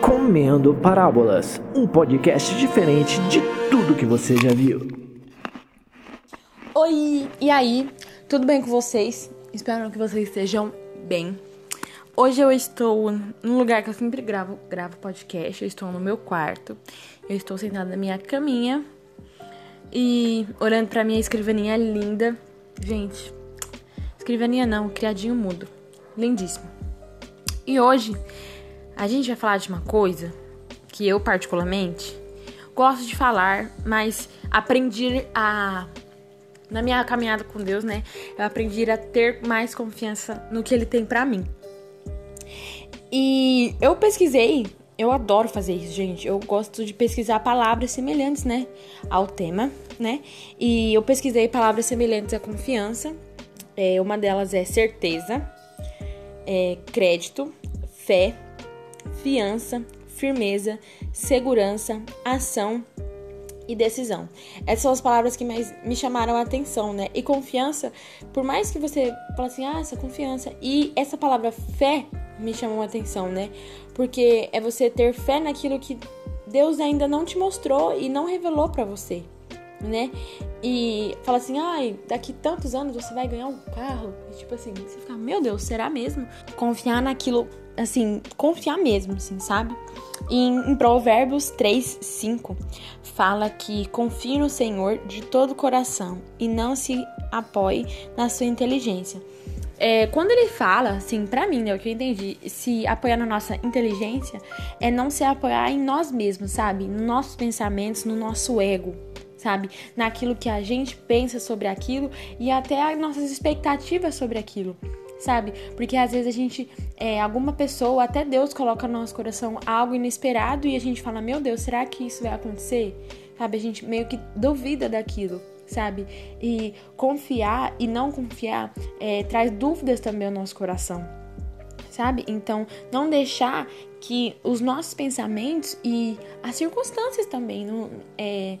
Comendo Parábolas, um podcast diferente de tudo que você já viu. Oi, e aí? Tudo bem com vocês? Espero que vocês estejam bem. Hoje eu estou num lugar que eu sempre gravo, gravo podcast. Eu estou no meu quarto. Eu estou sentada na minha caminha e olhando para minha escrivaninha linda. Gente, escrivaninha não, criadinho mudo. Lindíssimo. E hoje a gente vai falar de uma coisa que eu particularmente gosto de falar, mas aprendi a na minha caminhada com Deus, né? Eu aprendi a ter mais confiança no que ele tem para mim. E eu pesquisei, eu adoro fazer isso, gente. Eu gosto de pesquisar palavras semelhantes, né, ao tema, né? E eu pesquisei palavras semelhantes à confiança. É, uma delas é certeza, é, crédito, fé, fiança, firmeza, segurança, ação e decisão. Essas são as palavras que mais me chamaram a atenção, né? E confiança, por mais que você fale assim, ah, essa confiança, e essa palavra fé me chamou a atenção, né? Porque é você ter fé naquilo que Deus ainda não te mostrou e não revelou para você, né? E fala assim, ai, daqui tantos anos você vai ganhar um carro. E, tipo assim, você fica, meu Deus, será mesmo? Confiar naquilo, assim, confiar mesmo, assim, sabe? Em, em Provérbios 3, 5, fala que confie no Senhor de todo o coração e não se apoie na sua inteligência. É, quando ele fala, assim, pra mim, né, o que eu entendi, se apoiar na nossa inteligência é não se apoiar em nós mesmos, sabe? Nos nossos pensamentos, no nosso ego, sabe? Naquilo que a gente pensa sobre aquilo e até as nossas expectativas sobre aquilo, sabe? Porque às vezes a gente, é, alguma pessoa, até Deus coloca no nosso coração algo inesperado e a gente fala, meu Deus, será que isso vai acontecer? Sabe? A gente meio que duvida daquilo sabe? E confiar e não confiar é, traz dúvidas também ao nosso coração, sabe? Então, não deixar que os nossos pensamentos e as circunstâncias também não, é,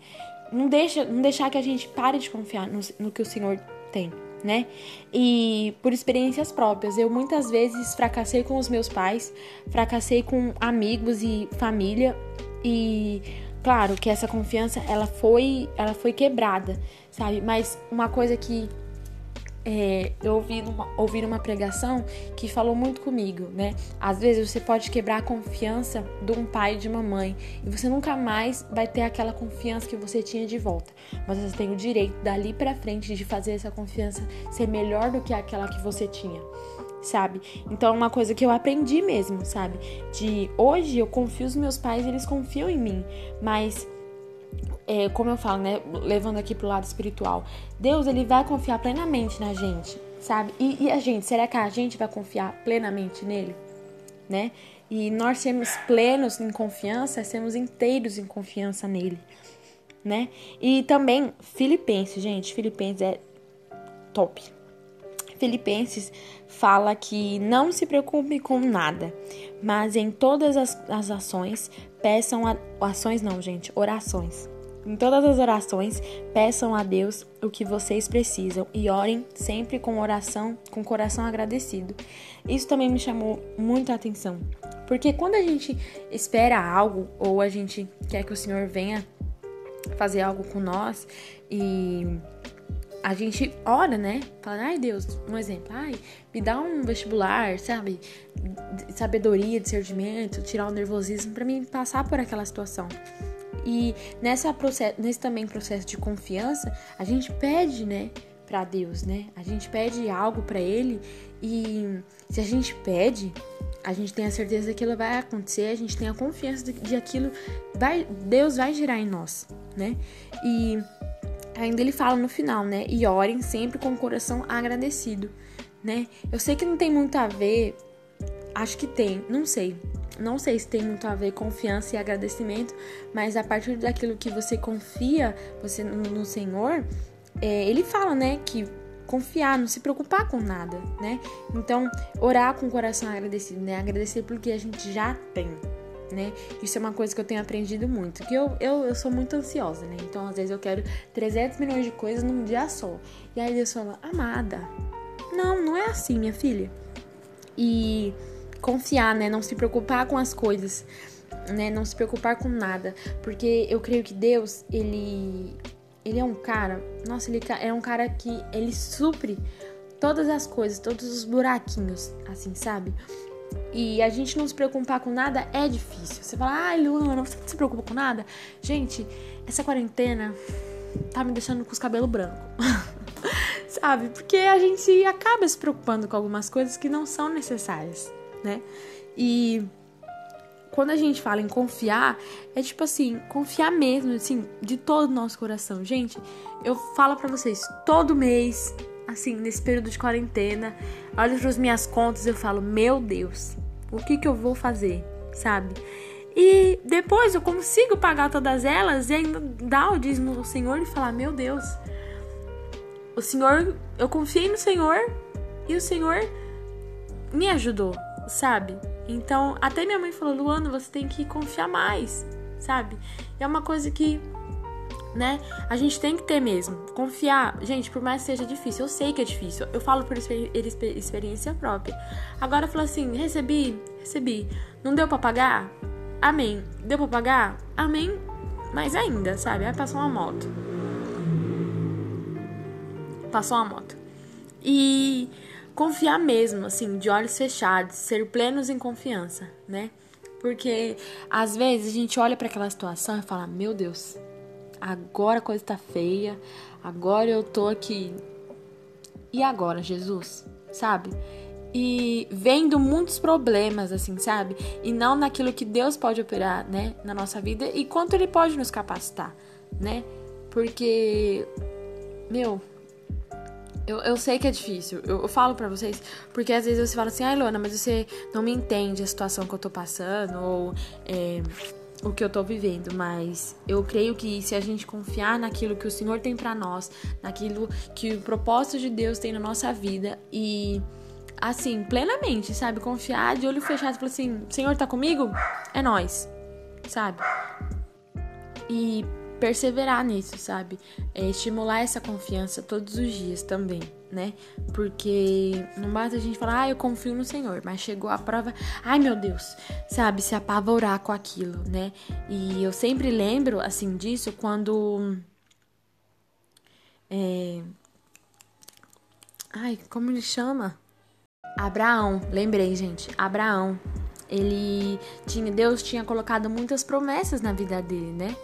não, deixa, não deixar que a gente pare de confiar no, no que o Senhor tem. Né? E por experiências próprias, eu muitas vezes fracassei com os meus pais, fracassei com amigos e família e Claro que essa confiança ela foi, ela foi quebrada, sabe? Mas uma coisa que é, eu ouvi numa, ouvi numa pregação que falou muito comigo, né? Às vezes você pode quebrar a confiança de um pai e de uma mãe e você nunca mais vai ter aquela confiança que você tinha de volta. Mas você tem o direito dali para frente de fazer essa confiança ser melhor do que aquela que você tinha sabe? Então é uma coisa que eu aprendi mesmo, sabe? De hoje eu confio nos meus pais, eles confiam em mim, mas é, como eu falo, né, levando aqui pro lado espiritual, Deus ele vai confiar plenamente na gente, sabe? E, e a gente, será que a gente vai confiar plenamente nele, né? E nós sermos plenos em confiança, sermos inteiros em confiança nele, né? E também Filipenses, gente, Filipenses é top. Filipenses fala que não se preocupe com nada, mas em todas as, as ações peçam a, ações não, gente, orações. Em todas as orações, peçam a Deus o que vocês precisam e orem sempre com oração, com coração agradecido. Isso também me chamou muita atenção, porque quando a gente espera algo ou a gente quer que o Senhor venha fazer algo com nós e a gente ora, né? Fala, ai Deus, um exemplo, ai, me dá um vestibular, sabe? Sabedoria, discernimento, tirar o nervosismo para mim passar por aquela situação. E nessa nesse também processo de confiança, a gente pede, né, para Deus, né? A gente pede algo para Ele e se a gente pede, a gente tem a certeza que aquilo vai acontecer, a gente tem a confiança de, de aquilo vai, Deus vai girar em nós, né? E ainda ele fala no final, né? E orem sempre com o coração agradecido, né? Eu sei que não tem muito a ver, acho que tem, não sei. Não sei se tem muito a ver confiança e agradecimento, mas a partir daquilo que você confia você no Senhor, é, ele fala, né, que confiar, não se preocupar com nada, né? Então, orar com o coração agradecido, né? Agradecer pelo que a gente já tem, né? Isso é uma coisa que eu tenho aprendido muito, que eu, eu, eu sou muito ansiosa, né? Então, às vezes eu quero 300 milhões de coisas num dia só. E aí Deus fala, amada, não, não é assim, minha filha. E confiar, né? Não se preocupar com as coisas, né? Não se preocupar com nada, porque eu creio que Deus, ele ele é um cara, nossa, ele é um cara que ele supre todas as coisas, todos os buraquinhos, assim, sabe? E a gente não se preocupar com nada é difícil. Você fala, ai, Luana, você não se preocupa com nada? Gente, essa quarentena tá me deixando com os cabelos brancos. sabe? Porque a gente acaba se preocupando com algumas coisas que não são necessárias, né? E quando a gente fala em confiar, é tipo assim, confiar mesmo, assim, de todo o nosso coração. Gente, eu falo para vocês, todo mês, assim, nesse período de quarentena, olho para as minhas contas eu falo, meu Deus, o que que eu vou fazer, sabe? E depois eu consigo pagar todas elas e ainda dar o dízimo ao Senhor e falar, meu Deus, o Senhor, eu confiei no Senhor e o Senhor me ajudou, sabe? Então, até minha mãe falou: Luana, você tem que confiar mais, sabe? É uma coisa que, né, a gente tem que ter mesmo. Confiar, gente, por mais que seja difícil, eu sei que é difícil, eu falo por experiência própria. Agora, falo assim: recebi, recebi, não deu pra pagar? Amém. Deu pra pagar? Amém. Mas ainda, sabe? Aí passou uma moto. Passou uma moto. E confiar mesmo, assim, de olhos fechados, ser plenos em confiança, né? Porque às vezes a gente olha para aquela situação e fala: "Meu Deus, agora a coisa tá feia, agora eu tô aqui. E agora, Jesus?" Sabe? E vendo muitos problemas, assim, sabe? E não naquilo que Deus pode operar, né, na nossa vida e quanto Ele pode nos capacitar, né? Porque, meu, eu, eu sei que é difícil, eu, eu falo para vocês, porque às vezes você fala assim, ai Luana, mas você não me entende a situação que eu tô passando, ou é, o que eu tô vivendo, mas eu creio que se a gente confiar naquilo que o Senhor tem para nós, naquilo que o propósito de Deus tem na nossa vida e assim, plenamente, sabe, confiar de olho fechado, falar assim, Senhor tá comigo? É nós, sabe? E perseverar nisso, sabe? É, estimular essa confiança todos os dias também, né? Porque não basta a gente falar, ah, eu confio no Senhor, mas chegou a prova, ai meu Deus, sabe? Se apavorar com aquilo, né? E eu sempre lembro, assim, disso quando. É... Ai, como ele chama? Abraão, lembrei, gente. Abraão. Ele tinha, Deus tinha colocado muitas promessas na vida dele, né?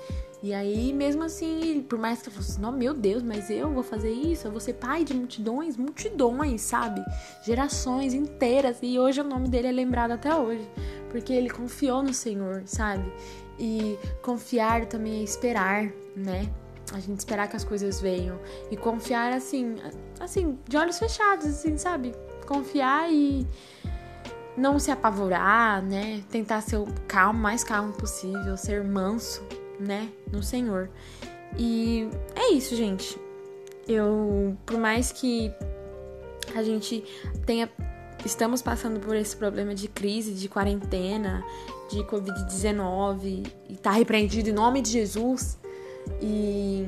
E aí, mesmo assim, por mais que eu fosse, não, meu Deus, mas eu vou fazer isso, eu vou ser pai de multidões, multidões, sabe? Gerações inteiras. E hoje o nome dele é lembrado até hoje, porque ele confiou no Senhor, sabe? E confiar também é esperar, né? A gente esperar que as coisas venham e confiar assim, assim, de olhos fechados, assim, sabe? Confiar e não se apavorar, né? Tentar ser o calmo, mais calmo possível, ser manso, né, no Senhor. E é isso, gente. Eu, por mais que a gente tenha estamos passando por esse problema de crise, de quarentena, de COVID-19 e tá repreendido em nome de Jesus. E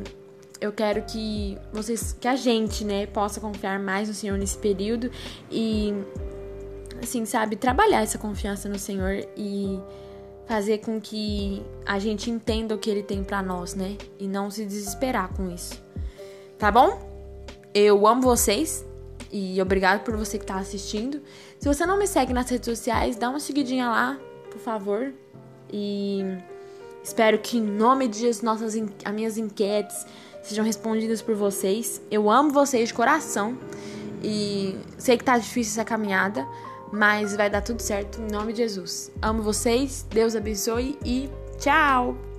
eu quero que vocês, que a gente, né, possa confiar mais no Senhor nesse período e assim, sabe, trabalhar essa confiança no Senhor e fazer com que a gente entenda o que ele tem para nós, né? E não se desesperar com isso. Tá bom? Eu amo vocês e obrigado por você que tá assistindo. Se você não me segue nas redes sociais, dá uma seguidinha lá, por favor. E espero que em nome de nossas as minhas enquetes sejam respondidas por vocês. Eu amo vocês de coração e sei que tá difícil essa caminhada, mas vai dar tudo certo em nome de Jesus. Amo vocês, Deus abençoe e tchau!